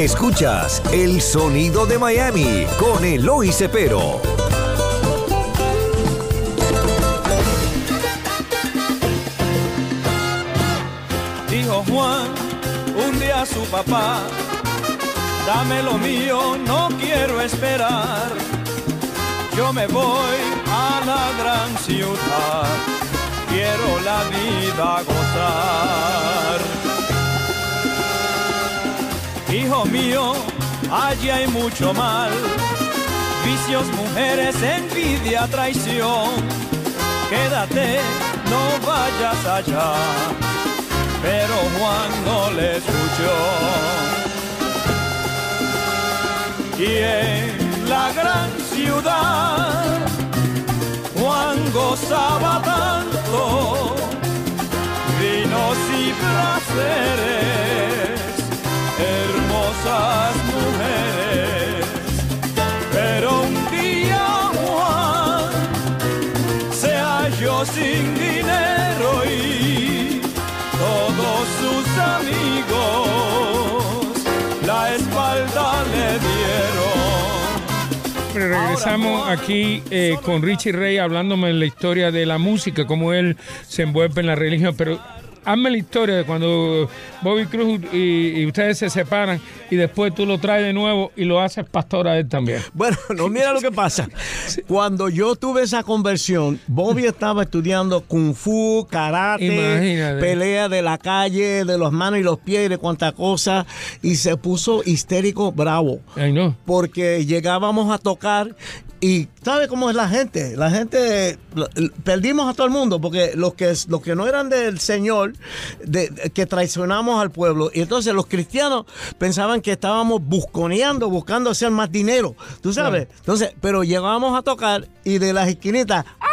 Escuchas el sonido de Miami con Eloy Cepero. Dijo Juan un día a su papá, dame lo mío, no quiero esperar. Yo me voy a la gran ciudad, quiero la vida gozar. Hijo mío, allí hay mucho mal, vicios, mujeres, envidia, traición. Quédate, no vayas allá pero Juan no le escuchó. Y en la gran ciudad, Juan gozaba tanto, vinos y placeres, hermosas mujeres, pero un día Juan se halló sin dinero y todos sus amigos la espalda le dieron. Pero regresamos aquí eh, con Richie Rey hablándome de la historia de la música, cómo él se envuelve en la religión, pero hazme la historia de cuando Bobby Cruz y, y ustedes se separan y después tú lo traes de nuevo y lo haces pastor a él también. Bueno, no, mira lo que pasa. Cuando yo tuve esa conversión, Bobby estaba estudiando kung fu, karate, Imagínate. pelea de la calle, de las manos y los pies y de cuánta cosa, y se puso histérico bravo. Ay, no. Porque llegábamos a tocar y ¿sabe cómo es la gente? La gente perdimos a todo el mundo porque los que los que no eran del Señor de, de- que traicionamos al pueblo y entonces los cristianos pensaban que estábamos busconeando, buscando hacer más dinero, tú sabes. Entonces, pero llegábamos a tocar y de las esquinitas ¡Aleluya!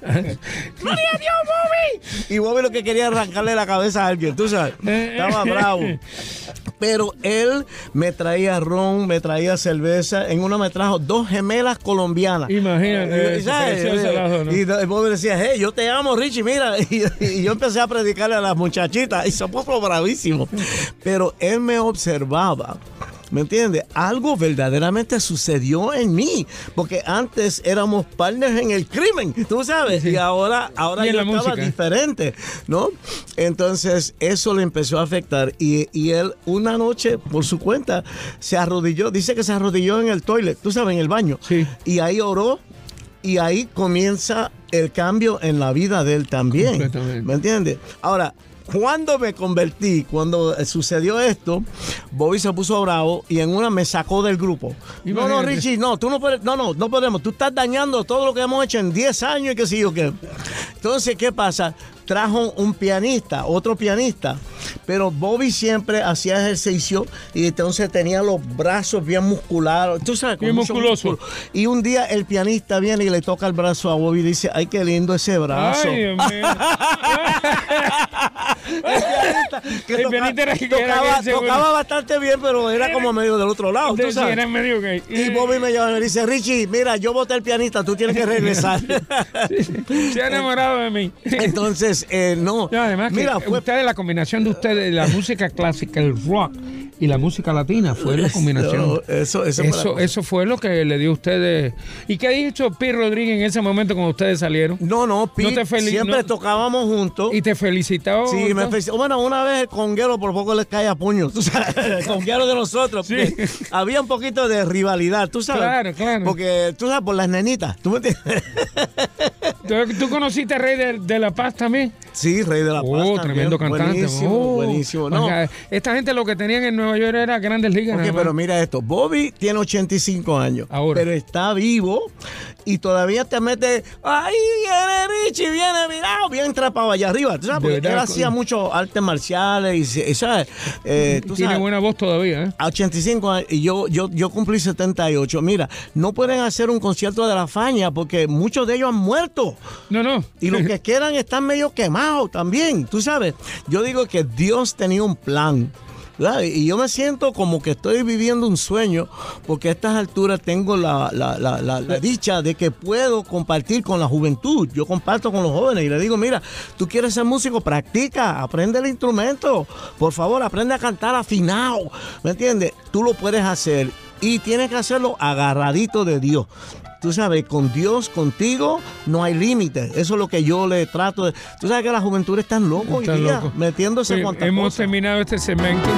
¡Gloria a Dios, Bobby! Y Bobby lo que quería arrancarle la cabeza a alguien, tú sabes. Estaba bravo. Pero él me traía ron, me traía cerveza. En una me trajo dos gemelas colombianas. Imagínate, Eh, eso, ¿sabes? Y el Bobby decía, hey, yo te amo, Richie, mira. Y, y yo empecé a predicarle a las muchachitas y se puso bravísimo. Pero él me observaba. ¿Me entiendes? Algo verdaderamente sucedió en mí. Porque antes éramos partners en el crimen, tú sabes. Y ahora, ahora Y yo estaba música. diferente, ¿no? Entonces, eso le empezó a afectar. Y, y él, una noche, por su cuenta, se arrodilló. Dice que se arrodilló en el toilet, tú sabes, en el baño. Sí. Y ahí oró. Y ahí comienza el cambio en la vida de él también. ¿Me entiendes? Ahora, cuando me convertí, cuando eh, sucedió esto, Bobby se puso bravo y en una me sacó del grupo. No, no. Richie, no, tú no puedes, no, no, no podemos. Tú estás dañando todo lo que hemos hecho en 10 años y qué sé yo qué. Entonces, ¿qué pasa? Trajo un pianista, otro pianista, pero Bobby siempre hacía ejercicio y entonces tenía los brazos bien musculados, tú sabes, Bien musculoso. músculo. Y un día el pianista viene y le toca el brazo a Bobby y dice, ay, qué lindo ese brazo. Ay, pianista, que El toca- pianista era que- tocaba, era bastante bien, pero era como medio del otro lado, tú sabes. era medio gay. Y Bobby me llama y me dice, Richie, mira, yo voté el pianista, tú tienes que regresar. Se ha enamorado de mí. Entonces, eh, no. No, además mira, que fue ustedes, la combinación de ustedes, la música clásica, el rock y la música latina, fue la combinación. No, eso- eso eso, fue lo que le dio a ustedes. ¿Y qué dicho Pi Rodríguez en ese momento cuando ustedes salieron? No, no, te feliz- siempre no- tocábamos juntos. Y te felicitó. Sí, Bueno, una vez el conguero por poco le cae a puños. Tú sabes, el conguero de nosotros. Sí. Había un poquito de rivalidad, tú sabes. Claro, claro. Porque, tú sabes, por las nenitas. ¿Tú me? ¿Tú, tú conociste a Rey de, de la Paz también? Sí, Rey de la Paz. Oh, también. tremendo cantante. Buenísimo, Oh. buenísimo. No, Oiga, esta gente lo que tenían en Nueva York era grandes ligas. Pero mira esto, Bobby tiene 85 años, Ahora. pero está vivo y todavía te mete, ahí viene Richie, viene mirado, bien trapado allá arriba, ¿tú sabes? Porque él hacía coño. Muchos artes marciales y, y, ¿sabes? Eh, tú Tiene sabes, buena voz todavía, ¿eh? a 85 años y yo, yo, yo cumplí 78. Mira, no pueden hacer un concierto de la faña porque muchos de ellos han muerto. No, no. Y los que quedan están medio quemados también, tú sabes. Yo digo que Dios tenía un plan. ¿Verdad? Y yo me siento como que estoy viviendo un sueño, porque a estas alturas tengo la, la- la- la- la dicha de que puedo compartir con la juventud. Yo comparto con los jóvenes y les digo, mira, tú quieres ser músico, practica, aprende el instrumento. Por favor, aprende a cantar afinado. ¿Me entiendes? Tú lo puedes hacer y tienes que hacerlo agarradito de Dios. Tú sabes, con Dios, contigo, no hay límites. Eso es lo que yo le trato de... Tú sabes que la juventud está loco hoy día, loco. metiéndose Sí, con hemos cosas. terminado este segmento.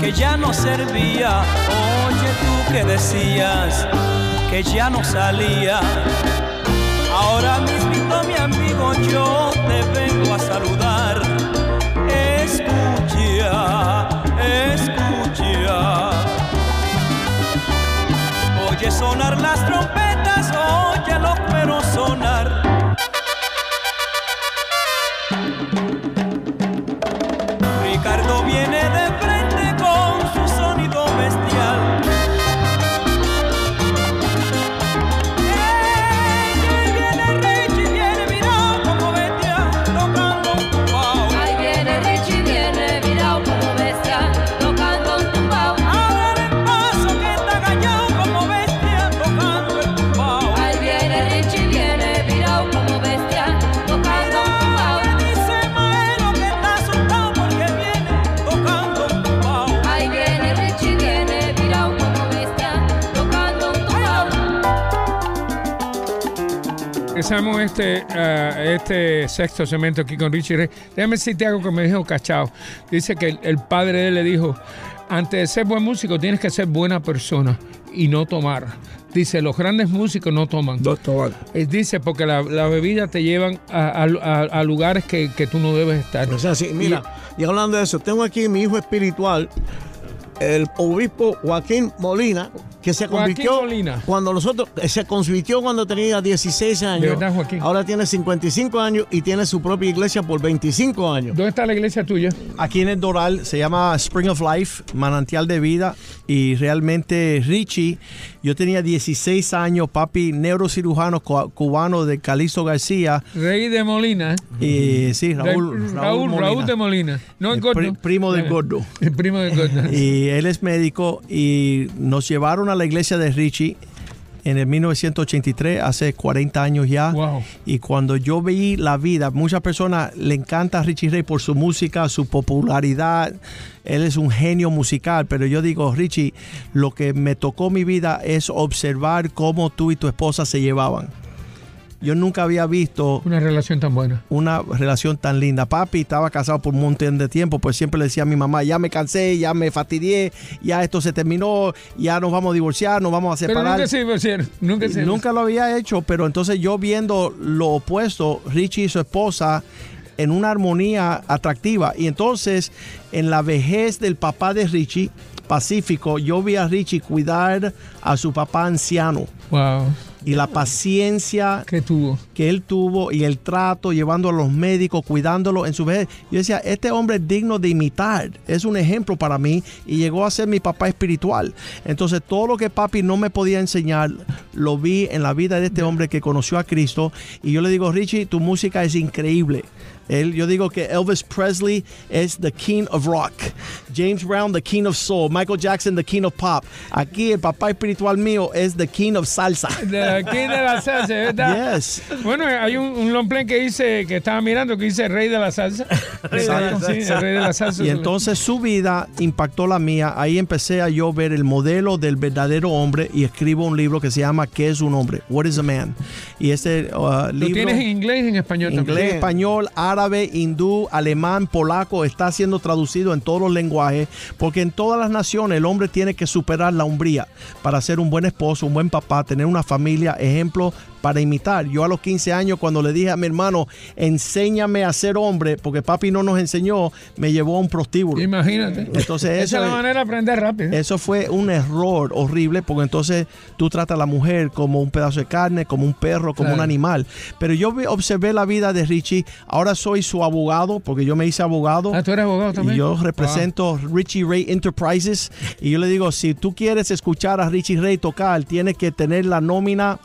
Que ya no servía, oye tú que decías que ya no salía. Ahora mismo mi amigo yo te vengo a saludar. Escucha, escucha. Oye sonar las trompetas, Empezamos este, ah, este sexto segmento aquí con Richie Ray. Déjame decirte algo que me dijo Cachao. Dice que el, el padre de él le dijo, antes de ser buen músico tienes que ser buena persona y no tomar. Dice, los grandes músicos no toman. Doctor. Eh, Dice, porque la, la bebida te llevan a, a- a- a lugares que, que tú no debes estar. O sea, sí, mira, y hablando de eso, tengo aquí mi hijo espiritual, el obispo Joaquín Molina, que se convirtió Molina. cuando nosotros eh, se convirtió cuando tenía 16 años. verdad, Joaquín? Ahora tiene 55 años y tiene su propia iglesia por 25 años. ¿Dónde está la iglesia tuya? Aquí en el Doral se llama Spring of Life, manantial de vida. Y realmente Richie, yo tenía 16 años, papi neurocirujano cu- cubano de Calixto García. Rey de Molina. ¿eh? Y sí, Raúl, Raúl, Raúl, Molina. Raúl de Molina. No el El gordo. pri- primo del Eh, gordo. El primo del gordo. Y él es médico y nos llevaron a la iglesia de Richie en el 1983, hace 40 años ya. Wow. Y cuando yo vi la vida, muchas personas le encanta a Richie Ray por su música, su popularidad. Él es un genio musical, pero yo digo, Richie, lo que me tocó mi vida es observar cómo tú y tu esposa se llevaban. Yo nunca había visto Una relación tan buena. una relación tan linda. Papi estaba casado por un montón de tiempo, pues siempre le decía a mi mamá, ya me cansé, ya me fastidié, ya esto se terminó, ya nos vamos a divorciar, nos vamos a Pero separar. nunca se divorciaron. Nunca se Nunca lo había hecho, pero entonces yo viendo lo opuesto, Richie y su esposa en una armonía atractiva. Y entonces, en la vejez del papá de Richie, Pacífico, yo vi a Richie cuidar a su papá anciano. Wow. Y la paciencia ¿Qué tuvo? que él tuvo y el trato, llevando a los médicos, cuidándolo en su vejez. Yo decía, este hombre es digno de imitar, es un ejemplo para mí y llegó a ser mi papá espiritual. Entonces todo lo que papi no me podía enseñar, lo vi en la vida de este hombre que conoció a Cristo y yo le digo, Richie, tu música es increíble. Él, yo digo que Elvis Presley es the king of rock, James Brown the king of soul, Michael Jackson the king of pop. Aquí el papá espiritual mío es the king of salsa. De aquí de la salsa, ¿verdad? Yes. Bueno, hay un, un long play que dice, que estaba mirando, que dice rey de la salsa. Exacto. Sí, el rey de la salsa. Y entonces su vida impactó la mía. Ahí empecé a yo ver el modelo del verdadero hombre y escribo un libro que se llama ¿Qué es un hombre? What is a man? Y este uh, ¿Lo libro tienes en inglés y en español inglés, también? español, árabe, hindú, alemán, polaco, está siendo traducido en todos los lenguajes, porque en todas las naciones el hombre tiene que superar la umbría para ser un buen esposo, un buen papá, tener una familia, ejemplo para imitar. Yo a los 15 años, cuando le dije a mi hermano, enséñame a ser hombre, porque papi no nos enseñó, me llevó a un prostíbulo. Imagínate. Entonces, Esa es la manera de aprender rápido. Eso fue un error horrible porque entonces tú tratas a la mujer como un pedazo de carne, como un perro, como Claro. un animal. Pero yo observé la vida de Richie. Ahora soy su abogado porque yo me hice abogado. Ah, tú eres abogado también. Y yo represento Richie Ray Enterprises. Y yo le digo, si tú quieres escuchar a Richie Ray tocar, tienes que tener la nómina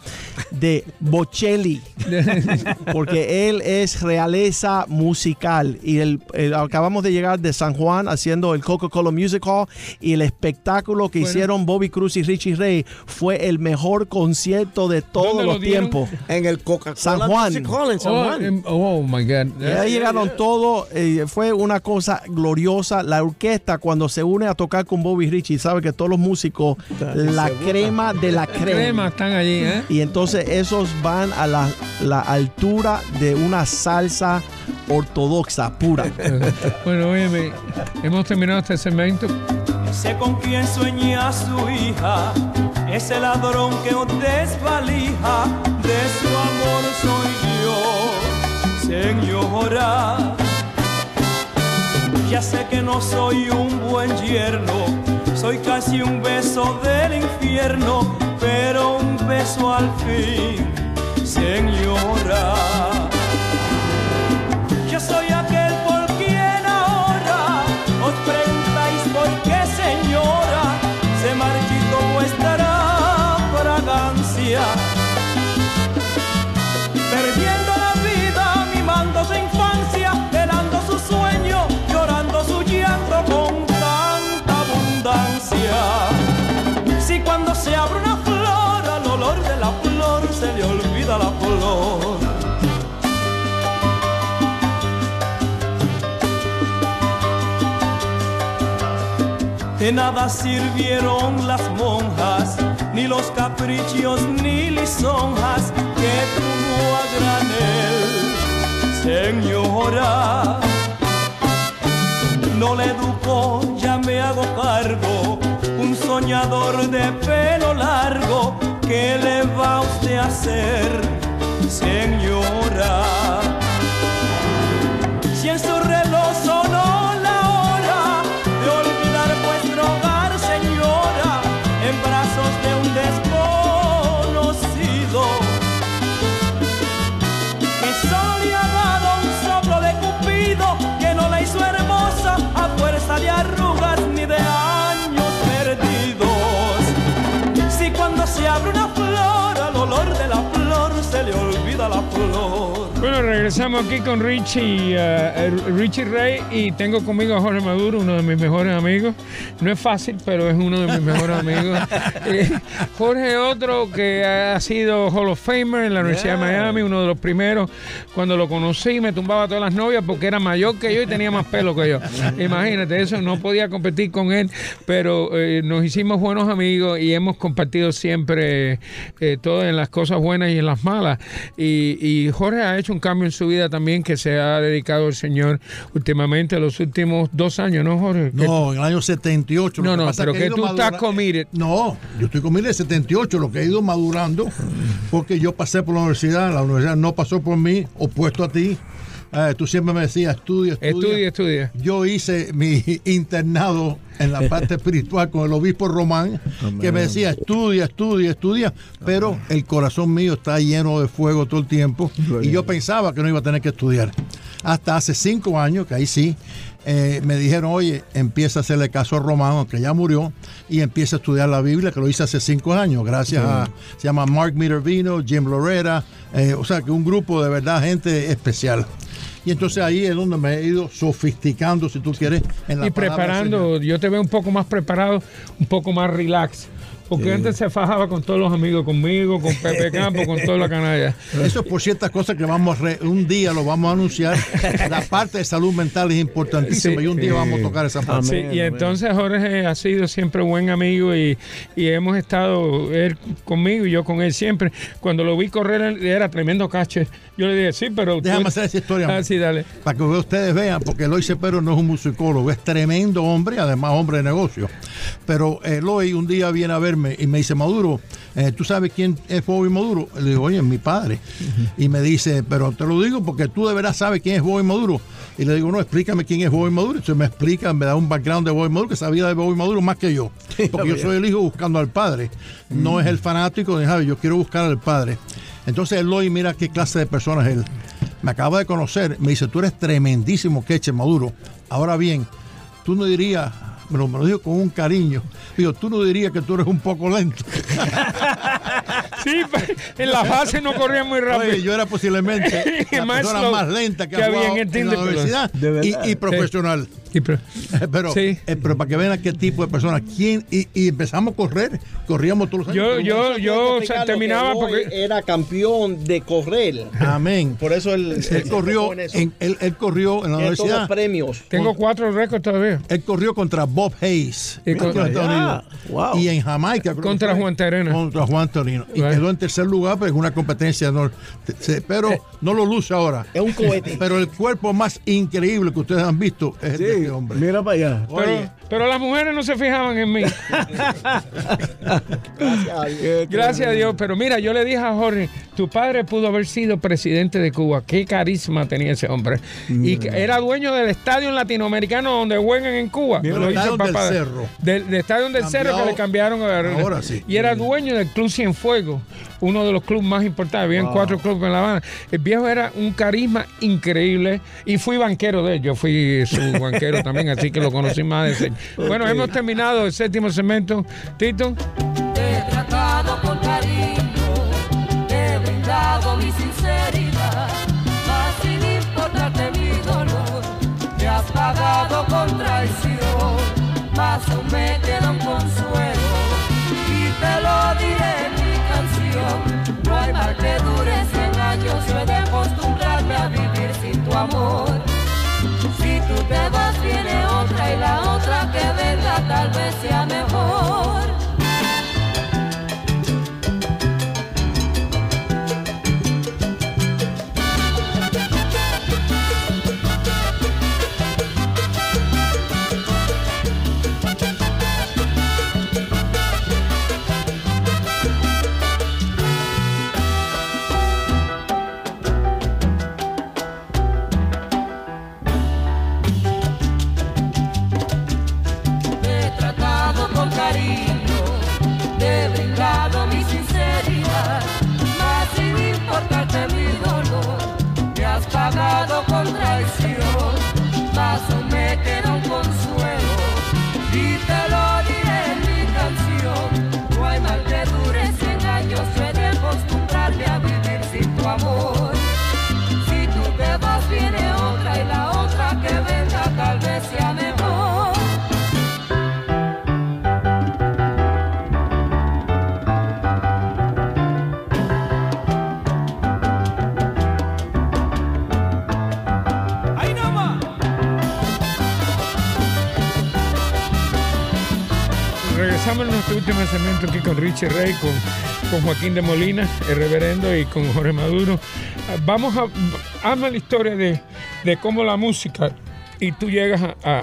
de Bocelli. porque él es realeza musical. Y el, el- acabamos de llegar de San Juan haciendo el Coca-Cola Music Hall. Y el espectáculo que Bueno. hicieron Bobby Cruz y Richie Ray fue el mejor concierto de todos ¿Dónde lo los tiempos. En el Coca-Cola San Juan. Music Hall en San oh, Juan. em- oh, my God. Y ahí llegaron todos, eh, fue una cosa gloriosa. La orquesta cuando se une a tocar con Bobby Richie, sabe que todos los músicos, la crema de la crema. Crema están allí, ¿eh? Y entonces esos van a la, la altura de una salsa ortodoxa pura. Bueno, óyeme, hemos terminado este segmento. Sé con quién sueña su hija, ese ladrón que os desvalija, de su amor soy yo, señora. Ya sé que no soy un buen yerno, soy casi un beso del infierno, pero un beso al fin, señora. De nada sirvieron las monjas, ni los caprichos ni lisonjas que tuvo a granel, señora. No le educó, ya me hago cargo, un soñador de pelo largo, ¿qué le va usted a hacer, señora? Brazos regresamos aquí con Richie, eh, Richie Ray y tengo conmigo a Jorge Maduro, uno de mis mejores amigos. No es fácil, pero es uno de mis mejores amigos. Eh, Jorge otro que ha sido Hall of Famer en la Universidad de Miami, uno de los primeros. Cuando lo conocí me tumbaba todas las novias porque era mayor que yo y tenía más pelo que yo. Imagínate eso, no podía competir con él, pero eh, nos hicimos buenos amigos y hemos compartido siempre eh, todo en las cosas buenas y en las malas. Y, y Jorge ha hecho un cambio en su vida también que se ha dedicado al Señor últimamente, los últimos dos años, ¿no, Jorge? No, en el año 78. No, no, pero que tú estás committed. No, yo estoy con de 78, lo que he ido madurando, porque yo pasé por la universidad, la universidad no pasó por mí, opuesto a ti. Eh, tú siempre me decías, estudia, estudia. Estudia, estudia. Yo hice mi internado en la parte espiritual con el obispo Román, que me decía, estudia, estudia, estudia, pero el corazón mío está lleno de fuego todo el tiempo y yo pensaba que no iba a tener que estudiar. Hasta hace cinco años, que ahí sí, eh, me dijeron, oye, empieza a hacerle caso a Román, aunque ya murió, y empieza a estudiar la Biblia, que lo hice hace cinco años, gracias a, se llama Mark Minervino, Jim Loretta, eh, o sea, que un grupo de verdad, gente especial. Y entonces ahí es donde me he ido sofisticando, si tú quieres, en la y preparando, yo te veo un poco más preparado, un poco más relax. Porque antes se fajaba con todos los amigos, conmigo, con Pepe Campo, con toda la canalla. Eso es por ciertas cosas que vamos re- un día lo vamos a anunciar. La parte de salud mental es importantísima Sí. y un día vamos a tocar esa parte. Sí, y entonces Jorge ha sido siempre buen amigo y, y hemos estado él conmigo y yo con él siempre. Cuando lo vi correr era tremendo cache. Yo le dije, sí, pero... tú- Déjame hacer esa historia. Ah, sí, dale. Para que ustedes vean, porque Eloy Cepero no es un musicólogo, es tremendo hombre, además hombre de negocio. Pero Eloy un día viene a verme verme y me dice, Maduro, eh, ¿tú sabes quién es Bobby Maduro? Le digo, oye, es mi padre. Y me dice, pero te lo digo porque tú de verdad sabes quién es Bobby Maduro. Y le digo, no, explícame quién es Bobby Maduro. Entonces me explica, me da un background de Bobby Maduro, que sabía de Bobby Maduro más que yo. Porque yo soy el hijo buscando al padre. No es el fanático de Javi, yo quiero buscar al padre. Entonces Eloy, mira qué clase de persona es él. Me acaba de conocer, me dice, tú eres tremendísimo queche, Maduro. Ahora bien, tú no dirías, me lo, me lo dijo con un cariño, digo, tú no dirías que tú eres un poco lento. Sí, en la fase no corría muy rápido. Oye, yo era posiblemente la Más persona más lenta que, que ha había en el en de la pelota. universidad De verdad. y, y profesional. Sí, pero- Pero, Sí. eh, pero para que vean a qué tipo de persona, quién, y, y empezamos a correr, corríamos todos los años. Yo, yo, yo terminaba porque era campeón de correr. Amén. Por eso él, Él corrió, en, él, él corrió en la universidad. premios. tengo cuatro récords todavía. Él corrió contra Bob Hayes Y con- Ah, wow. Y en Jamaica. Contra. Juan Terena. Contra Juan Torino. Y Right. quedó en tercer lugar, pero en una competencia. No, pero no lo luce ahora. Es un cohete. Pero el cuerpo más increíble que ustedes han visto es el de hombre. Mira para allá. Oye. Pero las mujeres no se fijaban en mí. Gracias a Dios. Pero mira, yo le dije a Jorge, tu padre pudo haber sido presidente de Cuba. Qué carisma tenía ese hombre. Y era dueño del estadio latinoamericano donde juegan en Cuba. Mira, Lo hizo del Cerro. Del, del estadio del Cerro que le cambiaron a Ahora sí. Y era dueño del Club Cienfuegos, uno de los clubes más importantes. Habían cuatro clubes en La Habana. El viejo era un carisma increíble y fui banquero de él. Yo fui su banquero también, así que lo conocí más de cerca. Bueno, hemos terminado el séptimo segmento. Tito. mercy. Regresamos nuestro último segmento aquí con Richie Rey, con, con Joaquín de Molina, el reverendo, y con Jorge Maduro. Vamos a. Hazme la historia de, de cómo la música y tú llegas a,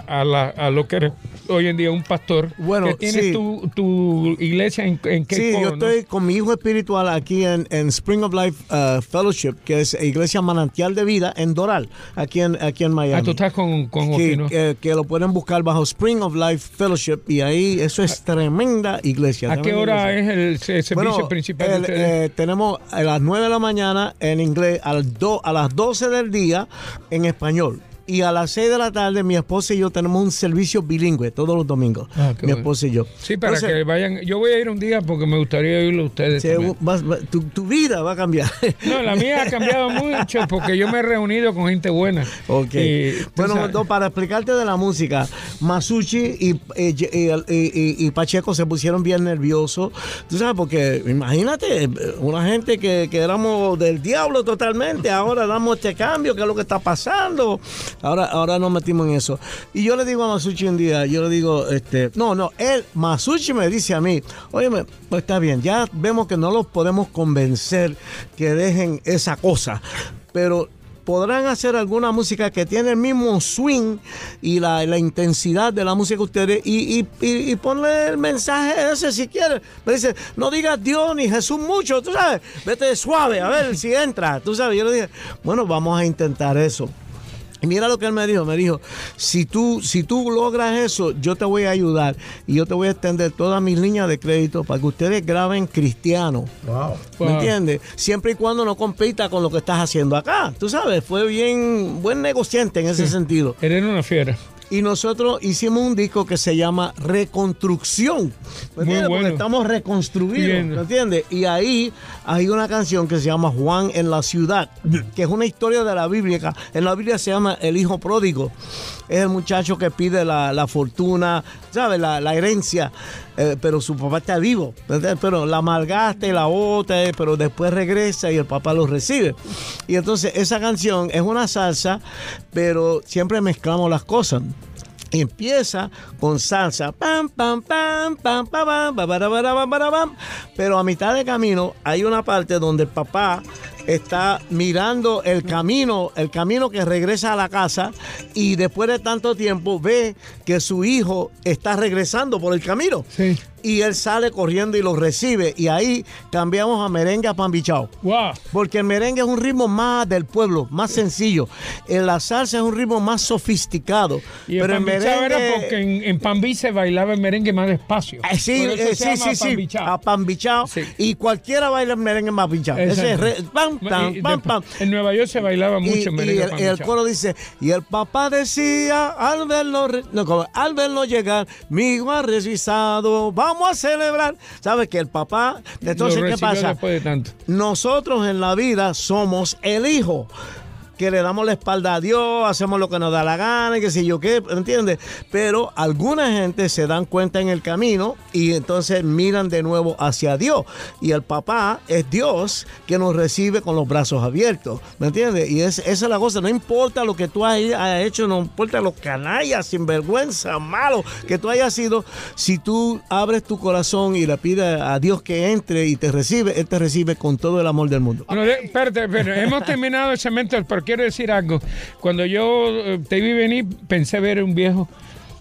a lo que eres hoy en día un pastor. Bueno, que tienes sí. tu, tu iglesia en, en qué Sí, yo estoy con mi hijo espiritual aquí en, en Spring of Life uh, Fellowship, que es Iglesia Manantial de Vida en Doral, aquí en, aquí en Miami. Ah, tú estás con, con que, Joaquín. ¿no? que- que lo pueden buscar bajo Spring of Life Fellowship y ahí eso es tremenda iglesia. ¿A qué hora iglesia. es el se- servicio Bueno, principal de el, ustedes? eh, tenemos a las 9 de la mañana en inglés, a las, do- a las 12 del día en español. Y a las 6 de la tarde mi esposa y yo tenemos un servicio bilingüe todos los domingos. Ah, mi bueno. esposa y yo. sí, para Entonces, que vayan. Yo voy a ir un día porque me gustaría oírlo a ustedes. se- va- tu, tu vida va a cambiar. No, la mía ha cambiado mucho porque yo me he reunido con gente buena. Ok. Y, bueno, para explicarte de la música, Masucci y, y- y- y- y Pacheco se pusieron bien nerviosos. Tú sabes, porque imagínate, una gente que, que éramos del diablo totalmente, ahora damos este cambio, ¿qué es lo que está pasando? Ahora, ahora nos metimos en eso. Y yo le digo a Masucci un día, yo le digo, este, no, no, él, Masucci me dice a mí, oye, pues está bien, ya vemos que no los podemos convencer que dejen esa cosa, pero podrán hacer alguna música que tiene el mismo swing y la, la intensidad de la música que ustedes y, y, y, y ponle el mensaje ese si quieres. Me dice, no digas Dios ni Jesús mucho, tú sabes, vete suave, a ver si entra, tú sabes. Yo le dije, bueno, vamos a intentar eso. Y mira lo que él me dijo, me dijo, si tú, si tú logras eso, yo te voy a ayudar y yo te voy a extender todas mis líneas de crédito para que ustedes graben cristiano. Wow. ¿Me Wow. entiendes? Siempre y cuando no compita con lo que estás haciendo acá. Tú sabes, fue bien, buen negociante en ese sentido. Eres una fiera. Y nosotros hicimos un disco que se llama Reconstrucción. ¿Me Muy entiendes? Porque bueno. estamos reconstruidos. ¿Me entiendes? Y ahí hay una canción que se llama Juan en la ciudad, que es una historia de la Biblia. En la Biblia se llama El Hijo Pródigo. Es el muchacho que pide la, la fortuna, ¿sabes? La, la herencia. eh, pero su papá está vivo. ¿me entiendes? Pero la malgasta y la bota, eh, pero después regresa y el papá lo recibe. Y entonces esa canción es una salsa, pero siempre mezclamos las cosas. Empieza con salsa, pam, pam, pam, pam, pam, pam, pam. pero a mitad de camino hay una parte donde el papá está mirando el camino, el camino que regresa a la casa y después de tanto tiempo ve que su hijo está regresando por el camino. Sí. Y él sale corriendo y lo recibe y ahí cambiamos a merengue a pan bichao. Wow. Porque el merengue es un ritmo más del pueblo, más sencillo. En la salsa es un ritmo más sofisticado. Y pero el el pambichao merengue. era porque en, en Pambí se bailaba el merengue más despacio. Eh, sí, eh, sí, sí, sí, a pan bichao. Sí. Y cualquiera baila el merengue más bichao. Ese es re- pam, Y- pam, y pam. En Nueva York se bailaba Y, mucho y merengue el, pambichao. el coro dice, y el papá decía, al verlo, no, al verlo llegar, mi hijo ha resucitado, vamos a celebrar. ¿Sabes que el papá, entonces, ¿qué pasa? de tanto. Nosotros en la vida somos el hijo. Que le damos la espalda a Dios, hacemos lo que nos da la gana y qué sé yo qué, ¿entiendes? Pero alguna gente se dan cuenta en el camino y entonces miran de nuevo hacia Dios. Y el papá es Dios que nos recibe con los brazos abiertos, ¿me entiendes? Y es, esa es la cosa, no importa lo que tú hayas hecho, no importa los canallas, sinvergüenza, malo que tú hayas sido, si tú abres tu corazón y le pides a Dios que entre y te recibe, Él te recibe con todo el amor del mundo. Bueno, espérate, espérate. hemos terminado el segmento, pero quiero decir algo. Cuando yo eh, te vi venir, pensé ver un viejo.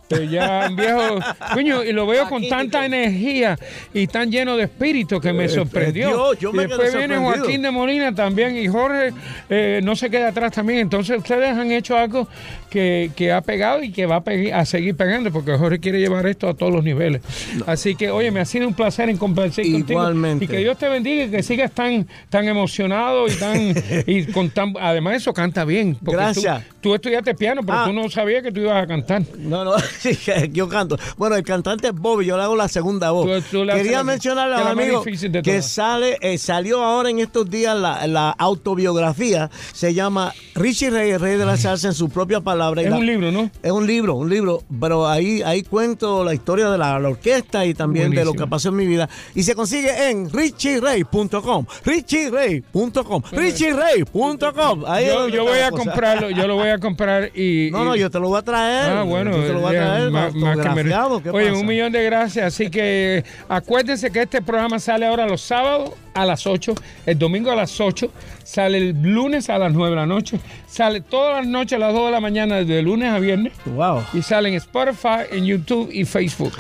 Pero ya un viejo, coño, y lo veo con tanta energía y tan lleno de espíritu que me sorprendió. Dios, yo y me después quedé viene. Joaquín de Molina también y Jorge eh, no se queda atrás también. Entonces ustedes han hecho algo que, que ha pegado y que va a, pe- a seguir pegando porque Jorge quiere llevar esto a todos los niveles. Así que, oye, me ha sido un placer en compartir contigo. Igualmente. Y que Dios te bendiga y que sigas tan, tan emocionado y tan y con tan además eso canta bien. Gracias. Tú, tú estudiaste piano, pero Ah. tú no sabías que tú ibas a cantar. No, no, yo canto. Bueno, el cantante es Bobby, yo le hago la segunda voz. Tú- tú Quería la- que a los amigos que sale, eh, salió ahora en estos días la, la autobiografía, se llama Richie Rey, el rey de la salsa en su propia palabra. Es la- un libro, ¿no? Es un libro, un libro, pero ahí, ahí cuento la historia de la, la orquesta y también de lo que pasó en mi vida. Y se consigue en richierey.com, richierey.com, richierey.com. Ahí es Yo, voy a cosa. comprarlo, yo lo voy a comprar y... No, no, yo te lo voy a traer. Ah, bueno, Yo te lo voy a traer. más, más que mere- autografiado, ¿qué Oye, pasa? un millón de gracias. Así que acuérdense que este programa sale ahora los sábados a las 8, el domingo a las 8, sale el lunes a las 9 de la noche, sale todas las noches a las 2 de la mañana, de lunes a viernes. Wow. Y sale en Spotify, en YouTube y Facebook.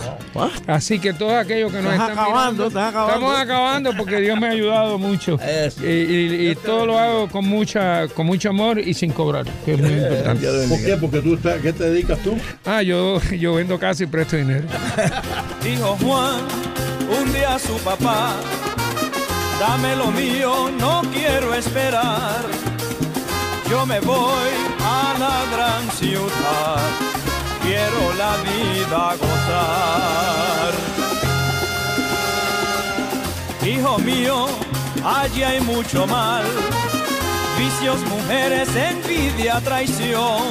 Así que todos aquellos que nos Estás están acabando, mirando, estás acabando. estamos acabando porque Dios me ha ayudado mucho. Eso. Y, y- y todo lo hago con mucha, con mucho amor y sin cobrar, que es muy importante. ¿Por qué? Porque tú estás, ¿qué te dedicas tú? Ah, yo, yo vendo casa y presto dinero. Dijo Juan un día a su papá, dame lo mío, no quiero esperar. Yo me voy a la gran ciudad, quiero la vida gozar. Hijo mío, allí hay mucho mal, vicios, mujeres, envidia, traición.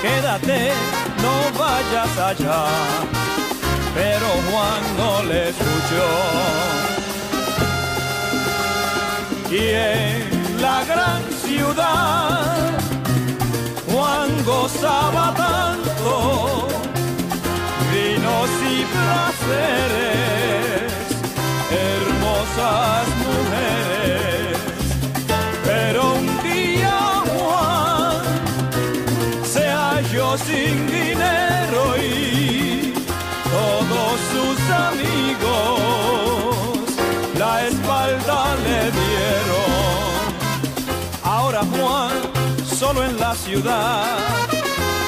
Quédate, no vayas allá pero Juan no le escuchó. Y en la gran ciudad, Juan gozaba tanto, vinos y placeres, hermosas mujeres. Pero un día Juan yo sin dinero y todos sus amigos la espalda le dieron. En la ciudad,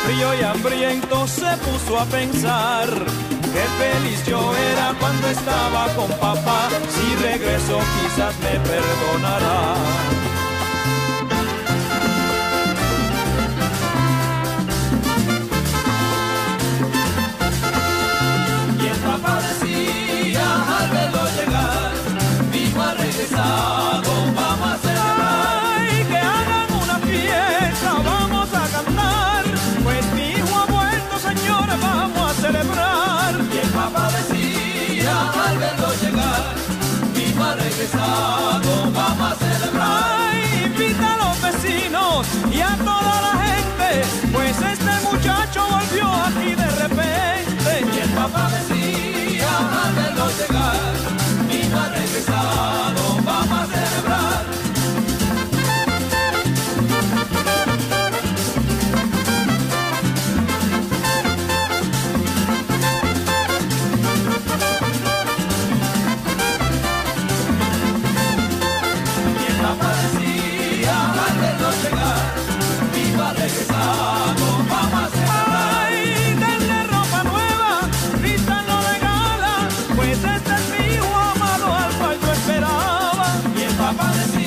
frío y hambriento se puso a pensar. Qué feliz yo era cuando estaba con papá, si regreso quizás me perdonará. Y el papá decía al verlo llegar, mi hijo ha vamos a celebrar. Invita a los vecinos y a toda la gente, pues este muchacho volvió aquí de repente. Y el papá decía verlo llegar, Y el papá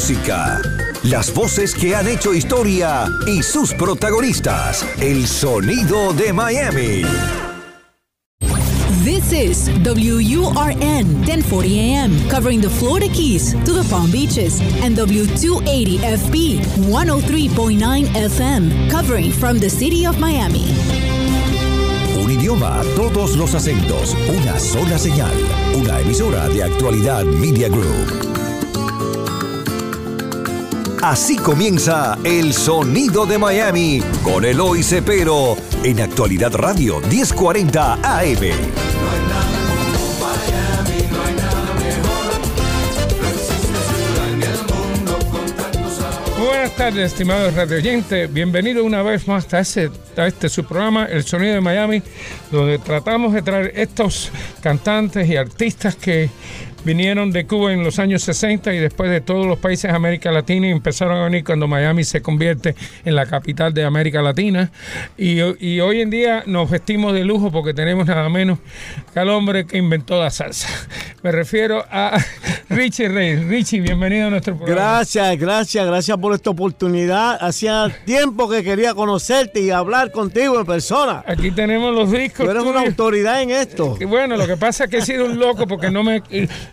música, las voces que han hecho historia y sus protagonistas. El sonido de Miami. This is WURN 1040 AM, covering the Florida Keys to the Palm Beaches, and W280FB 103.9 FM, covering from the city of Miami. Un idioma, todos los acentos, una sola señal. Una emisora de actualidad Media Group. Así comienza El Sonido de Miami con Eloy Cepero en Actualidad Radio 1040 AM. Buenas tardes, estimados radioyentes. Bienvenido una vez más a, ese, a este su programa, El Sonido de Miami, donde tratamos de traer estos cantantes y artistas que vinieron de Cuba en los años 60 y después de todos los países de América Latina y empezaron a venir cuando Miami se convierte en la capital de América Latina. Y, y hoy en día nos vestimos de lujo porque tenemos nada menos que al hombre que inventó la salsa. Me refiero a Richie Reyes. Richie, bienvenido a nuestro programa. Gracias, gracias, gracias por esta oportunidad. Hacía tiempo que quería conocerte y hablar contigo en persona. Aquí tenemos los discos. Tú eres una autoridad en esto. Y bueno, lo que pasa es que he sido un loco porque no me,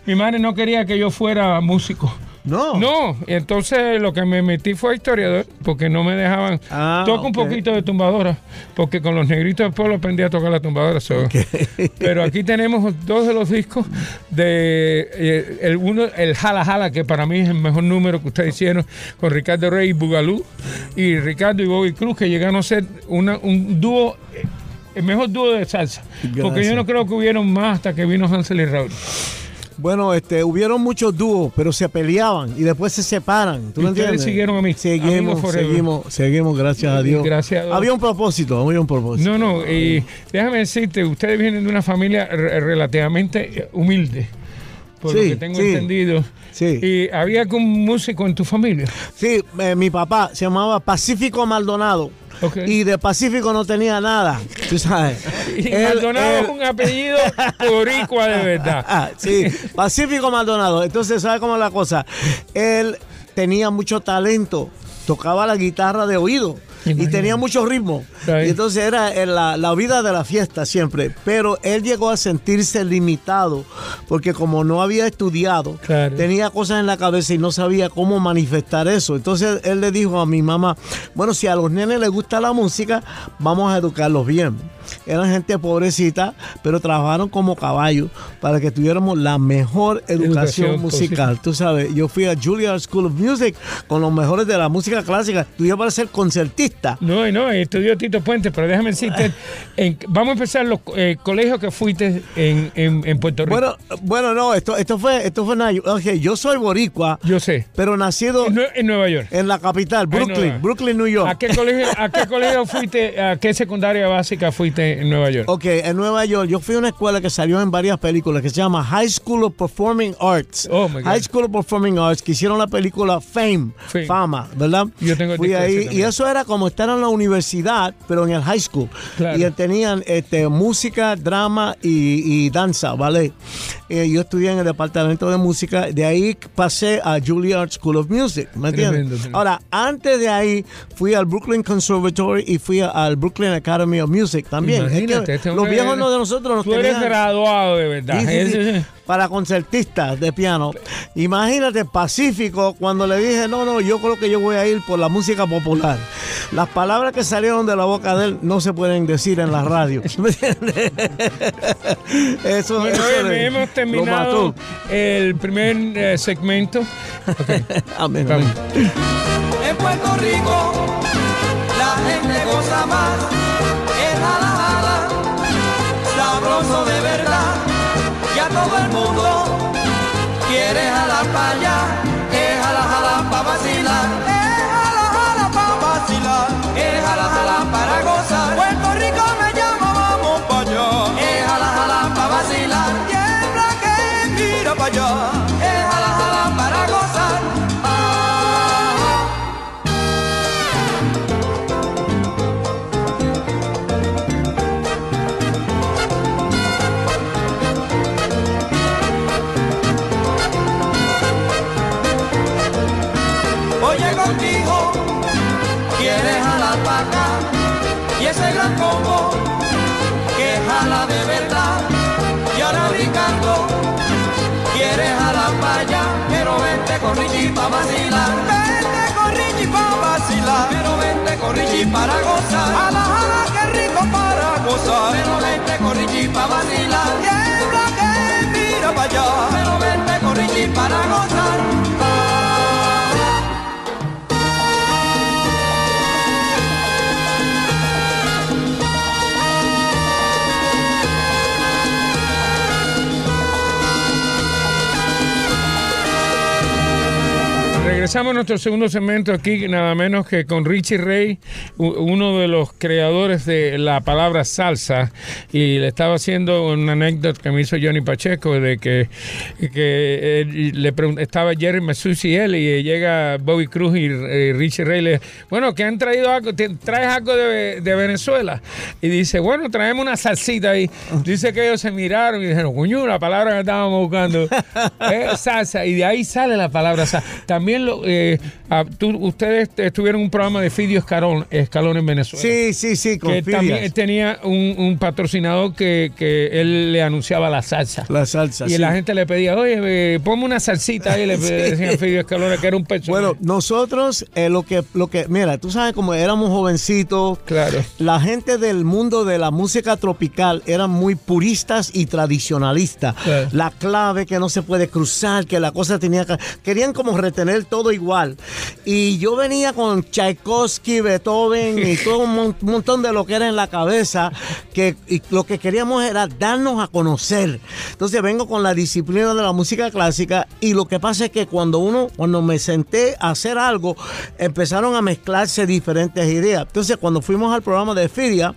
mi madre no quería que yo fuera músico. No. No, entonces lo que me metí fue historiador, porque no me dejaban. Ah, Toco un poquito de tumbadora, porque con los negritos del pueblo aprendí a tocar la tumbadora. so. Pero aquí tenemos dos de los discos de eh, el uno, el Jala Jala, que para mí es el mejor número que ustedes hicieron, con Ricardo Rey y Bugalú, y Ricardo y Bobby Cruz, que llegaron a ser una, un dúo. El mejor dúo de salsa. Porque yo no creo que hubieron más hasta que vino Hansel y Raúl. Bueno, este, hubieron muchos dúos, pero se peleaban y después se separan. ¿Tú Y me ustedes entiendes? siguieron a mí- Seguimos, seguimos, seguimos, gracias a Dios. Gracias a Dios. Había un propósito, había un propósito. No, no, y déjame decirte, ustedes vienen de una familia re- relativamente humilde, por lo que tengo sí. entendido. Sí. ¿Y había algún músico en tu familia? Sí, eh, mi papá se llamaba Pacífico Maldonado. Y de Pacífico no tenía nada, tú sabes. Y Él- Maldonado él- es un apellido boricua de verdad. Ah, sí, Pacífico Maldonado. Entonces, ¿sabe cómo es la cosa? Él tenía mucho talento, tocaba la guitarra de oído y tenía mucho ritmo. Y entonces era la, la vida de la fiesta siempre. Pero él llegó a sentirse limitado porque como no había estudiado, Claro. tenía cosas en la cabeza y no sabía cómo manifestar eso. Entonces él le dijo a mi mamá, bueno, si a los nenes les gusta la música, vamos a educarlos bien. Eran gente pobrecita, pero trabajaron como caballos para que tuviéramos la mejor educación, Educación musical. Tú sabes, yo fui a Juilliard School of Music con los mejores de la música clásica. Estudié para ser concertista. No, no, estudió Tito Puente, pero déjame decirte, en- vamos a empezar los eh, colegios que fuiste en, en- en Puerto Rico. Bueno, bueno, no, esto, esto fue, esto fue en ok, yo soy boricua, Yo sé, pero nacido en, Nue- en Nueva York. en la capital, Brooklyn. Brooklyn, New York. ¿A qué colegio, a qué colegio fuiste, a qué secundaria básica fuiste en Nueva York? Ok, en Nueva York, yo fui a una escuela que salió en varias películas que se llama High School of Performing Arts. Oh, my God. High School of Performing Arts, que hicieron la película Fame, Fame. Fama, ¿verdad? Yo tengo Fui ahí y eso era como estar en la universidad, pero en el high school. Claro. Y tenían este, música, drama y, y danza, ¿vale? Eh, yo estudié en el departamento de música, de ahí pasé a Juilliard School of Music, ¿me entiendes? Tremendo, tremendo. Ahora, antes de ahí, fui al Brooklyn Conservatory y fui al Brooklyn Academy of Music también. Es que Imagínate, este los viejos no de nosotros nos Tú eres graduado de verdad. Sí, sí, sí, Ese- para concertistas de piano. Imagínate Pacífico cuando le dije, no, no, yo creo que yo voy a ir por la música popular. Las palabras que salieron de la boca de él no se pueden decir en la radio. ¿Me entiendes? Eso, Bueno, eso oye, le- hemos terminado el primer eh, segmento. Ok, Amén, amén. En Puerto Rico la gente goza más, todo el mundo. Quiere jalar para allá, vente con Richie para vacilar. Vente con Richie para vacilar, pero vente con Richie para gozar. Jala, jala, qué rico para gozar, pero vente con Richie para vacilar. Tiembla que mira para allá, pero vente con Richie para gozar. Regresamos a nuestro segundo segmento aquí, nada menos que con Richie Ray, u- uno de los creadores de la palabra salsa, y le estaba haciendo una anécdota que me hizo Johnny Pacheco de que, que él le estaba Jerry Masucci y él, y llega Bobby Cruz y, eh, Richie Ray le bueno, que han traído algo, traes algo de, de Venezuela, y dice, bueno, traemos una salsita ahí. Dice que ellos se miraron y dijeron, coño, la palabra que estábamos buscando es salsa, y de ahí sale la palabra salsa. También lo, eh, ah, tú- ustedes estuvieron en un programa de Fidio Escalón, Escalón en Venezuela. Sí, sí, sí, con que también tenía un, un patrocinador que, que él le anunciaba la salsa. La salsa. y sí. la gente le pedía, oye, eh, ponme una salsita ahí, le decían Fidio Escalón, que era un personaje. Bueno, nosotros, eh, lo que, lo que, mira, tú sabes como éramos jovencitos, claro. la gente del mundo de la música tropical eran muy puristas y tradicionalistas. Claro. La clave que no se puede cruzar, que la cosa tenía que... Querían como retener todo todo igual. Y yo venía con Tchaikovsky, Beethoven y todo un mon- un montón de lo que era en la cabeza, que y lo que queríamos era darnos a conocer. Entonces vengo con la disciplina de la música clásica y lo que pasa es que cuando uno, cuando me senté a hacer algo, empezaron a mezclarse diferentes ideas. Entonces cuando fuimos al programa de Firia,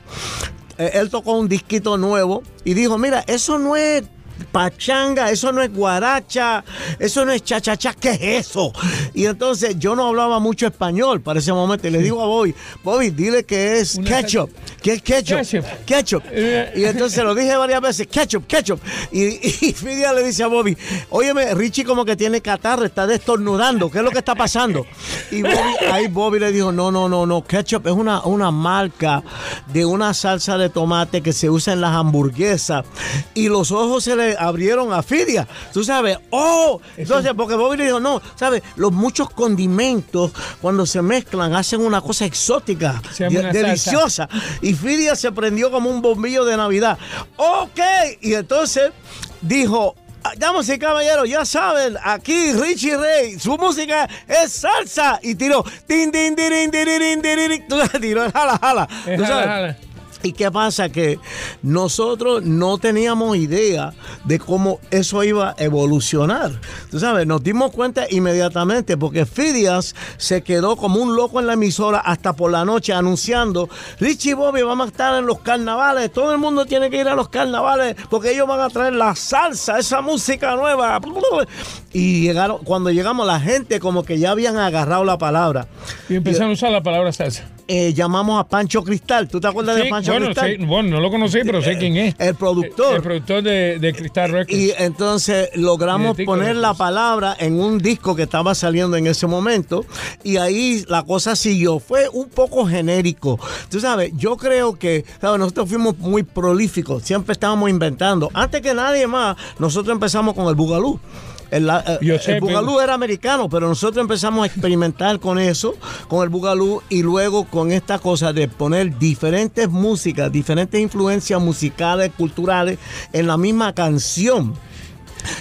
eh, él tocó un disquito nuevo y dijo, mira, eso no es pachanga, eso no es guaracha, eso no es cha-cha-cha, ¿qué es eso? Y entonces yo no hablaba mucho español para ese momento y le digo a Bobby, Bobby, dile que es ketchup, que es ketchup, Ketchup. ketchup. Eh. Y entonces lo dije varias veces, ketchup, ketchup. Y, y Fidia le dice a Bobby, óyeme, Richie como que tiene catarro, está destornudando, ¿qué es lo que está pasando? Y Bobby- ahí Bobby le dijo, no, no, no, no, ketchup es una, una marca de una salsa de tomate que se usa en las hamburguesas. Y los ojos se le abrieron a Fidia, tú sabes, oh, entonces porque Bobby le dijo, no, sabes, los muchos condimentos cuando se mezclan hacen una cosa exótica, de- una deliciosa. Y Fidia se prendió como un bombillo de Navidad. Ok, y entonces dijo, Damas y caballeros, ya saben, aquí Richie Ray, su música es salsa. Y tiró, tin, tin, el jala, jala. Es Tú jala, sabes. ¿Y qué pasa? Que nosotros no teníamos idea de cómo eso iba a evolucionar. Tú sabes, nos dimos cuenta inmediatamente porque Fidias se quedó como un loco en la emisora hasta por la noche anunciando, Richie Bobby vamos a estar en los carnavales, todo el mundo tiene que ir a los carnavales porque ellos van a traer la salsa, esa música nueva. Y llegaron, cuando llegamos la gente como que ya habían agarrado la palabra. Y empezaron a usar la palabra salsa. Eh, llamamos a Pancho Cristal. ¿Tú te acuerdas de Pancho bueno, Cristal? sí, bueno, no lo conocí, pero sé quién es. El productor. El, productor de, de Cristal Records. Y entonces logramos poner la palabra en un disco que estaba saliendo en ese momento y ahí la cosa siguió. Fue un poco genérico. Tú sabes, yo creo que ¿sabes? nosotros fuimos muy prolíficos, siempre estábamos inventando. Antes que nadie más, nosotros empezamos con el Bugalú. El, eh, Yo sé, el Bugalú era americano, pero nosotros empezamos a experimentar con eso, con el Bugalú, y luego con esta cosa de poner diferentes músicas, diferentes influencias musicales, culturales en la misma canción.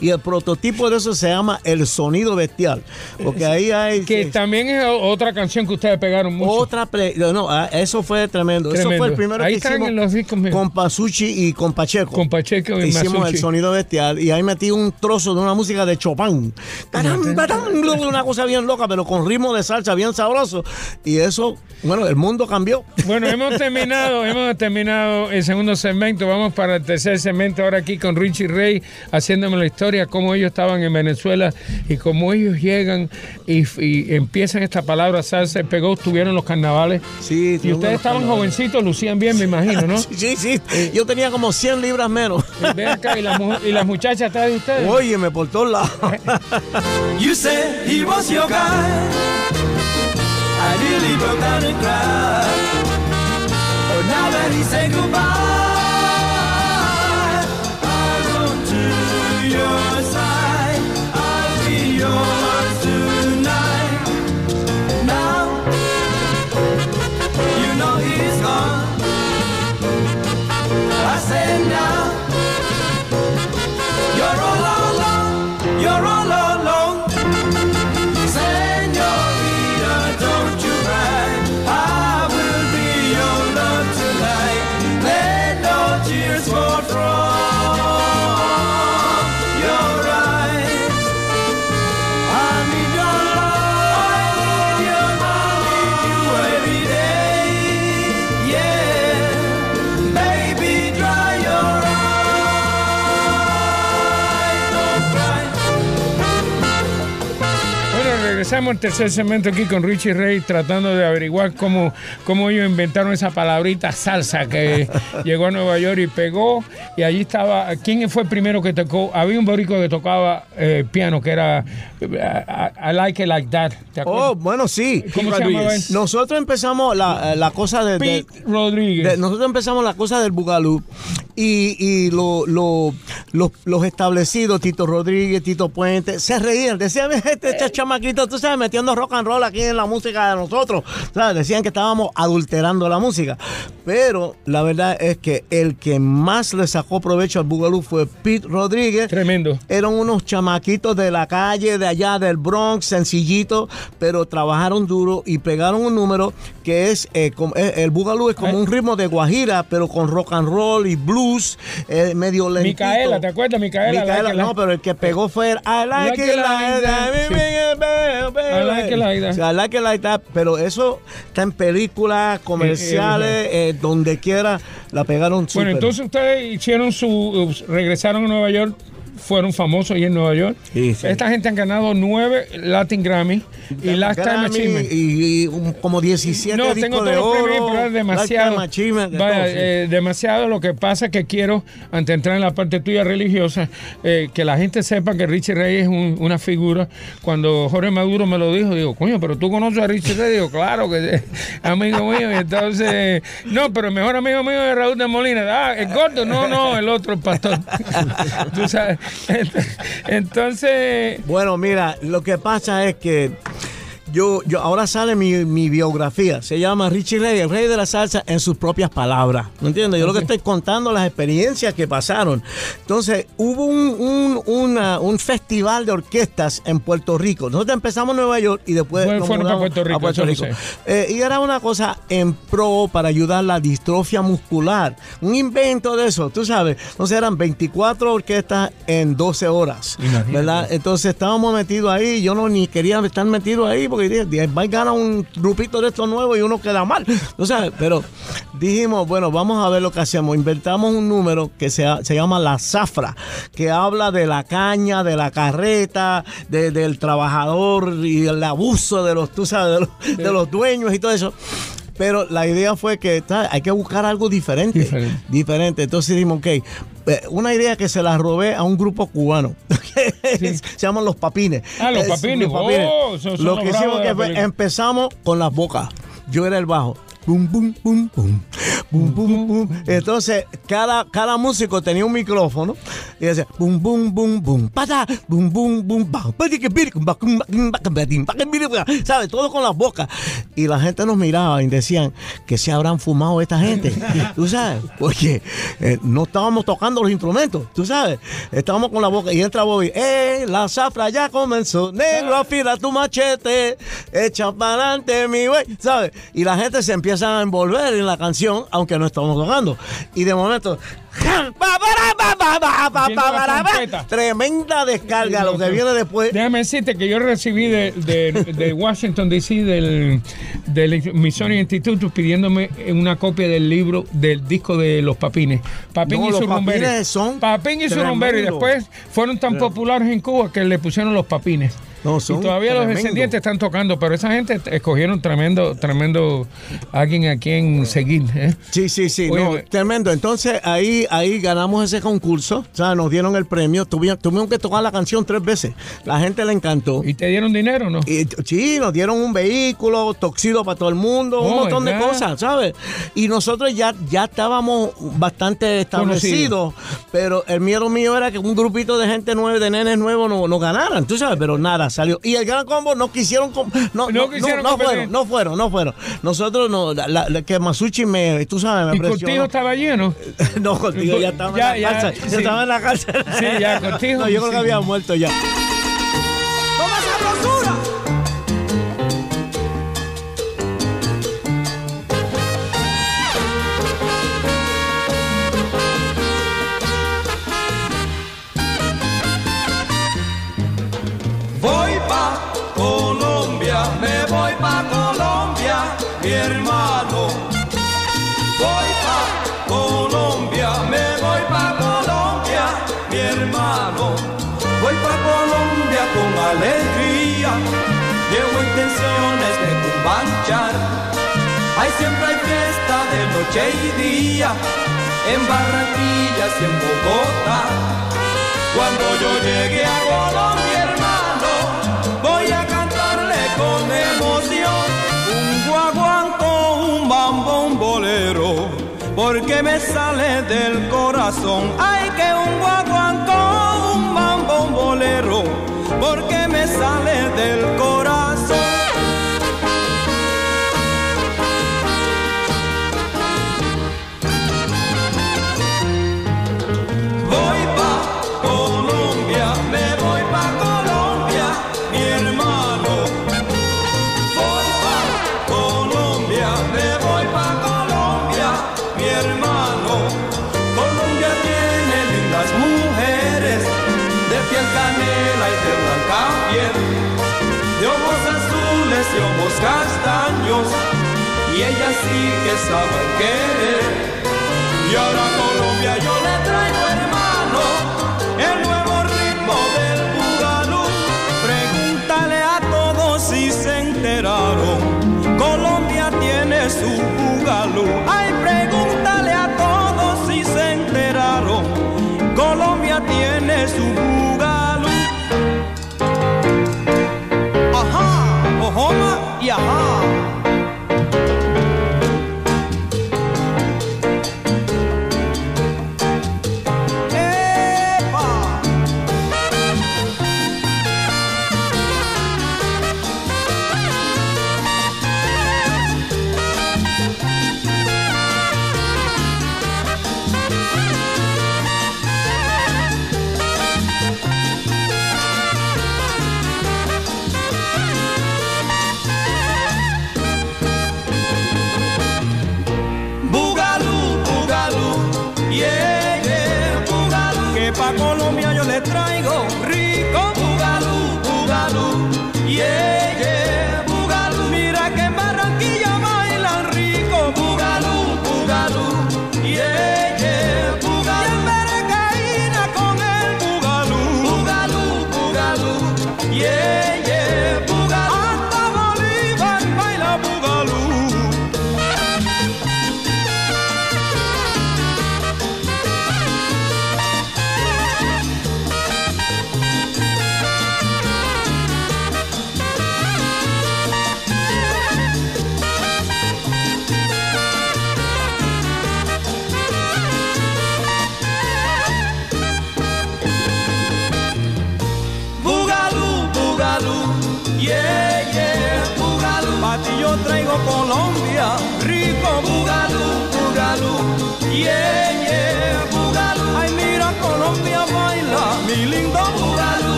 Y el prototipo de eso se llama El Sonido Bestial. Porque ahí hay. que también es otra canción que ustedes pegaron mucho. otra play- no, ah, eso fue tremendo. Eso fue el primero Ahí que están hicimos en los discos míos. con Pasucci y con Pacheco. Con Pacheco y Hicimos Masucci. el sonido bestial y ahí metí un trozo de una música de Chopin. Una cosa bien loca, pero con ritmo de salsa bien sabroso. Y eso, bueno, el mundo cambió. Bueno, hemos terminado, hemos terminado el segundo segmento. Vamos para el tercer segmento ahora aquí con Richie Ray, haciéndome la historia, cómo ellos estaban en Venezuela y cómo ellos llegan y, y empiezan esta palabra salsa y pegó, estuvieron los carnavales. Sí, Y ustedes estaban carnavales. jovencitos, lucían bien, me imagino, ¿no? Sí, sí. Yo tenía como 100 libras menos. Ven acá, y, las y las muchachas atrás de ustedes. Óyeme, por todos lados. You said he was your guy. I nearly broke down and cried. Oh, now that he said goodbye, regresamos al tercer segmento aquí con Richie Ray tratando de averiguar cómo, cómo ellos inventaron esa palabrita salsa que llegó a Nueva York y pegó. Y allí estaba, ¿quién fue el primero que tocó? Había un borico que tocaba eh, piano que era I, I- Like It Like That. Oh, bueno, sí. ¿Cómo se llamaba él? Nosotros empezamos la, la cosa de, de- Pete Rodríguez. de- nosotros empezamos la cosa del Bugalú y, y lo- lo- los, los establecidos, Tito Rodríguez, Tito Puente, se reían, decían, este, este chamaquito, tú sabes, metiendo rock and roll aquí en la música de nosotros, ¿sabes? Decían que estábamos adulterando la música. Pero la verdad es que el que más le sacó provecho al Boogaloo fue Pete Rodríguez. Tremendo. Eran unos chamaquitos de la calle, de allá del Bronx, sencillitos, pero trabajaron duro y pegaron un número que es, eh, eh, el Boogaloo es como un ritmo de guajira, pero con rock and roll y blues, eh, medio lentito. Micaela, ¿te acuerdas? Micaela. Micaela, la que la- no, pero el que pegó fue el I like, Like it it like like sí. I like it like that. I like it like that, pero eso está en películas, comerciales, eh, donde quiera, la pegaron súper. Bueno, entonces ustedes hicieron su. regresaron a Nueva York, fueron famosos ahí en Nueva York. Sí, sí. Esta gente han ganado nueve Latin Grammy y Lifetime Achievement. Y, y un- como 17 No, discos tengo de todos los premios, pero es demasiado. Vaya, eh, demasiado. Lo que pasa es que quiero, antes de entrar en la parte tuya religiosa, eh, que la gente sepa que Richie Ray es un- una figura. Cuando Jorge Maduro me lo dijo, digo, coño, pero tú conoces a Richie Ray. Digo, claro que es amigo mío. Y entonces, no, pero el mejor amigo mío es Raúl de Molina. Ah, el gordo, no, no, el otro, el pastor. Tú sabes. Entonces, Bueno, mira, lo que pasa es que yo, yo ahora sale mi, mi biografía. Se llama Richie Ray, el rey de la salsa, en sus propias palabras. ¿Me entiendes? Yo lo que estoy contando las experiencias que pasaron. Entonces, hubo un, un, una- un festival de orquestas en Puerto Rico. Nosotros empezamos en Nueva York y después Bueno, nos fueron mudamos Puerto Rico, a Puerto Rico. Eh, y era una cosa en pro para ayudar la distrofia muscular. Un invento de eso, tú sabes. Entonces eran 24 orquestas en 12 horas. ¿Verdad? Entonces estábamos metidos ahí. Yo no ni quería estar metido ahí porque dije, va a ganar un grupito de estos nuevos y uno queda mal. ¿Tú sabes? Pero dijimos, bueno, vamos a ver lo que hacemos. Inventamos un número que se, se llama la zafra, que habla de la caña, de la carreta, de- del trabajador y el abuso de los, tú sabes, de los, de los dueños y todo eso. Pero la idea fue que hay que buscar algo diferente. Diferente. Diferente. Entonces dijimos, ok, una idea que se la robé a un grupo cubano. se llaman Los Papines. Ah, Los Es- Papines. Oh, son- son Lo que hicimos que fue, empezamos con las bocas. Yo era el bajo. Bum, bum, bum, bum. Bum, bum, bum. Entonces, cada, cada músico tenía un micrófono y decía bum, bum, bum, bum, pata, badim, bacum, biricum, ¿sabes? Todo con las bocas. Y la gente nos miraba y decían que se habrán fumado esta gente. ¿Tú sabes? Porque eh, no estábamos tocando los instrumentos, ¿tú sabes? Estábamos con la boca y entra Bobby. ¡Eh! La zafra ya comenzó. Negro, afila tu machete. Echa para adelante, mi güey. ¿Sabes? Y la gente se empieza a envolver en la canción, aunque no estamos tocando. Y de momento. Tremenda descarga, lo que viene después. Déjame decirte que yo recibí de, de- de Washington, D.C., del, del Missouri Institute, pidiéndome una copia del libro, del disco de Los Papines. Papín No, y su rumbero. Papines son Papín y su rumbero. Y después fueron tan populares en Cuba que le pusieron Los Papines. No, y todavía los descendientes están tocando, pero esa gente escogieron tremendo, tremendo alguien a quien seguir. ¿eh? Sí, sí, sí, Oye, no, me- tremendo. Entonces ahí, ahí ganamos ese concurso, o sea, nos dieron el premio, tuvimos, tuvimos que tocar la canción tres veces. La gente le encantó. ¿Y te dieron dinero no? Y, sí, nos dieron un vehículo, toxido para todo el mundo, un Oh, montón de cosas, ¿sabes? Y nosotros ya, ya estábamos bastante establecidos, pero el miedo mío era que un grupito de gente nueva, de nenes nuevos, no, no ganaran, tú sabes, pero nada, salió. Y el gran combo no quisieron, no, No no, quisieron no competir. fueron, no fueron, no fueron. Nosotros, no, la, la- que Masucci me, tú sabes, me ¿Y presionó. Cortijo estaba lleno? No, Cortijo ya estaba Ya, en la ya, cárcel. sí. Ya estaba en la cárcel. Sí, ya, Cortijo, No, yo creo sí. que había muerto ya. Voy noche día, en Barranquilla y en Bogotá. Cuando yo llegue a Colombia, hermano, voy a cantarle con emoción un guaguanco, un bambo, un bolero, porque me sale del corazón. Ay, que un guaguanco, un bambo, un bolero, porque me sale del corazón. Que sabe querer. Y ahora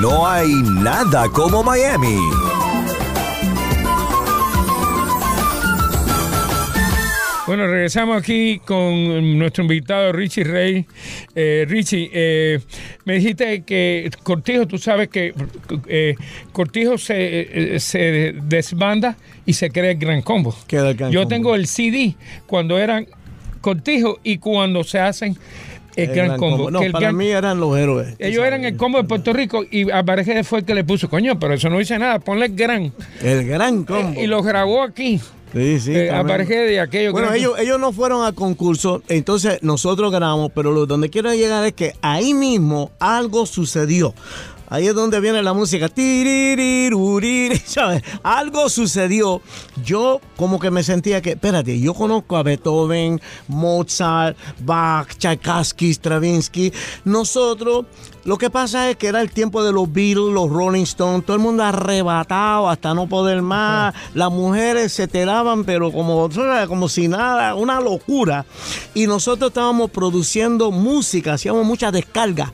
No hay nada como Miami. Bueno, regresamos aquí con nuestro invitado Richie Rey. Eh, Richie, eh, me dijiste que Cortijo, tú sabes que eh, Cortijo se, eh, se desbanda y se crea el Gran Combo. Queda el Gran Yo Combo. tengo el CD cuando eran Cortijo y cuando se hacen el, Gran, Combo. No, que el para Gran- mí eran los héroes. ellos eran el combo de Puerto Rico y Apareje fue el que le puso, coño, pero eso no dice nada, ponle el gran. El gran combo. Y lo grabó aquí. Sí, sí. Eh, de aquello. Bueno, ellos, ellos no fueron al concurso, entonces nosotros ganamos, pero lo donde quiero llegar es que ahí mismo algo sucedió. Ahí es donde viene la música. ¿sabes? Algo sucedió. Yo como que me sentía que, espérate, yo conozco a Beethoven, Mozart, Bach, Tchaikovsky, Stravinsky. Nosotros, lo que pasa es que era el tiempo de los Beatles, los Rolling Stones, todo el mundo arrebatado hasta no poder más. Las mujeres se tiraban, pero como, como si nada, una locura. Y nosotros estábamos produciendo música, hacíamos muchas descargas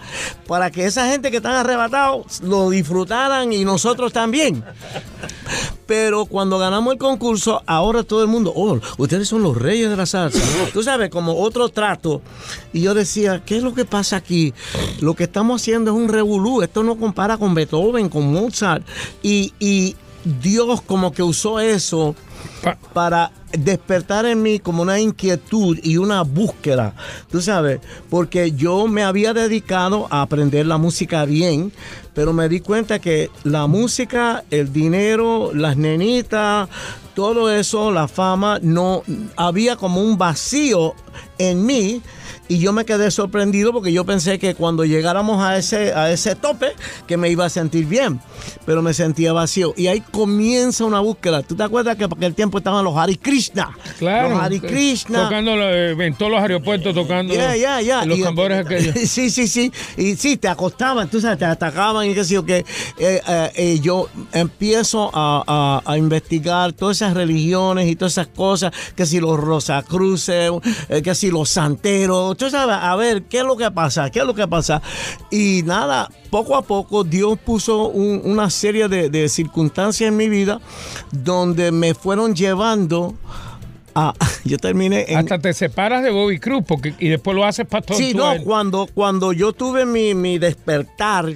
para que esa gente que están arrebatados lo disfrutaran y nosotros también. Pero cuando ganamos el concurso, ahora todo el mundo, oh, ustedes son los reyes de la salsa. Tú sabes, como otro trato. Y yo decía, ¿qué es lo que pasa aquí? Lo que estamos haciendo es un revolú. Esto no compara con Beethoven, con Mozart. Y, y Dios como que usó eso Pa- para despertar en mí como una inquietud y una búsqueda, tú sabes, porque yo me había dedicado a aprender la música bien, pero me di cuenta que la música, el dinero, las nenitas, todo eso, la fama, no había como un vacío en mí y yo me quedé sorprendido porque yo pensé que cuando llegáramos a ese, a ese tope que me iba a sentir bien, pero me sentía vacío. Y ahí comienza una búsqueda. ¿Tú te acuerdas que por aquel tiempo estaban los Hari Krishna? Claro. Los Hari Krishna. Tocando eh, en todos los aeropuertos, tocando Ya, ya, ya. los Y- tambores aquellos. Sí, sí, sí. Y sí, te acostaban, tú sabes, te atacaban y qué sé yo qué. Eh, eh, eh, yo empiezo a, a- a investigar todas esas religiones y todas esas cosas, que si los Rosacruces, eh, que si los santeros, tú sabes, a ver, ¿qué es lo que pasa? ¿Qué es lo que pasa? Y nada, poco a poco Dios puso un- una serie de circunstancias en mi vida donde me fueron llevando Ah, yo terminé en... Hasta te separas de Bobby Cruz porque, y después lo haces pastor. Sí, tú no, él. cuando, cuando yo tuve mi, mi despertar,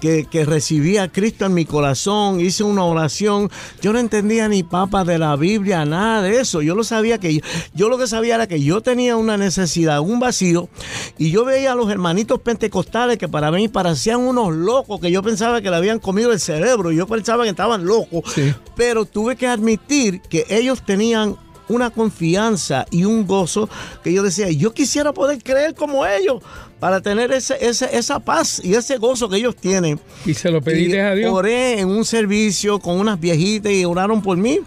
que, que recibí a Cristo en mi corazón, hice una oración, yo no entendía ni papa de la Biblia, nada de eso. Yo lo sabía que yo, yo lo que sabía era que yo tenía una necesidad, un vacío, y yo veía a los hermanitos pentecostales que para mí parecían unos locos, que yo pensaba que le habían comido el cerebro, y yo pensaba que estaban locos, Sí. pero tuve que admitir que ellos tenían una confianza y un gozo que yo decía, yo quisiera poder creer como ellos para tener ese, ese- esa paz y ese gozo que ellos tienen. Y se lo pediste Y a Dios. Oré en un servicio con unas viejitas y oraron por mí.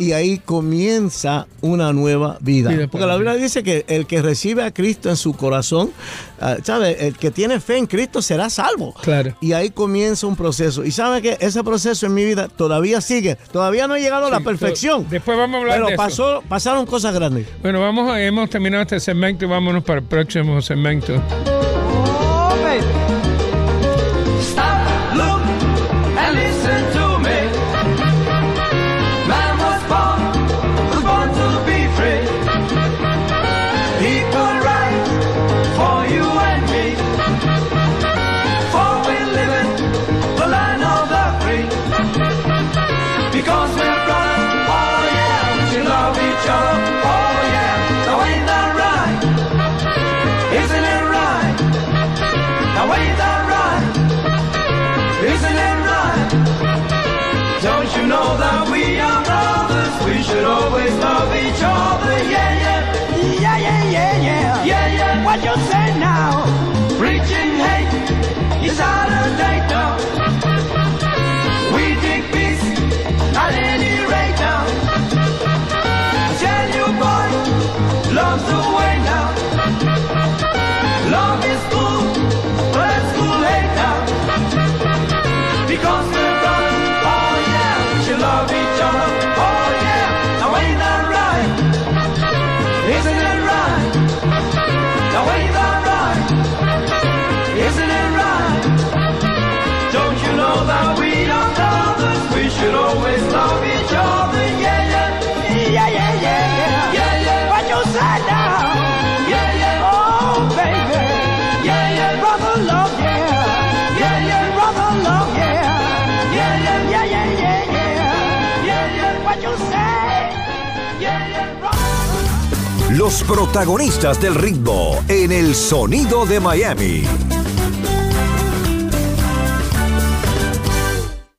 Y ahí comienza una nueva vida. Porque la Biblia dice que el que recibe a Cristo en su corazón, ah, ¿sabe? El que tiene fe en Cristo será salvo. Claro. Y ahí comienza un proceso. Y sabe que ese proceso en mi vida todavía sigue. Todavía no he llegado a la perfección. después vamos a hablar Pero de eso. pasó, pasaron cosas grandes. Bueno, vamos hemos terminado este segmento y vámonos para el próximo segmento. Los protagonistas del ritmo en el sonido de Miami.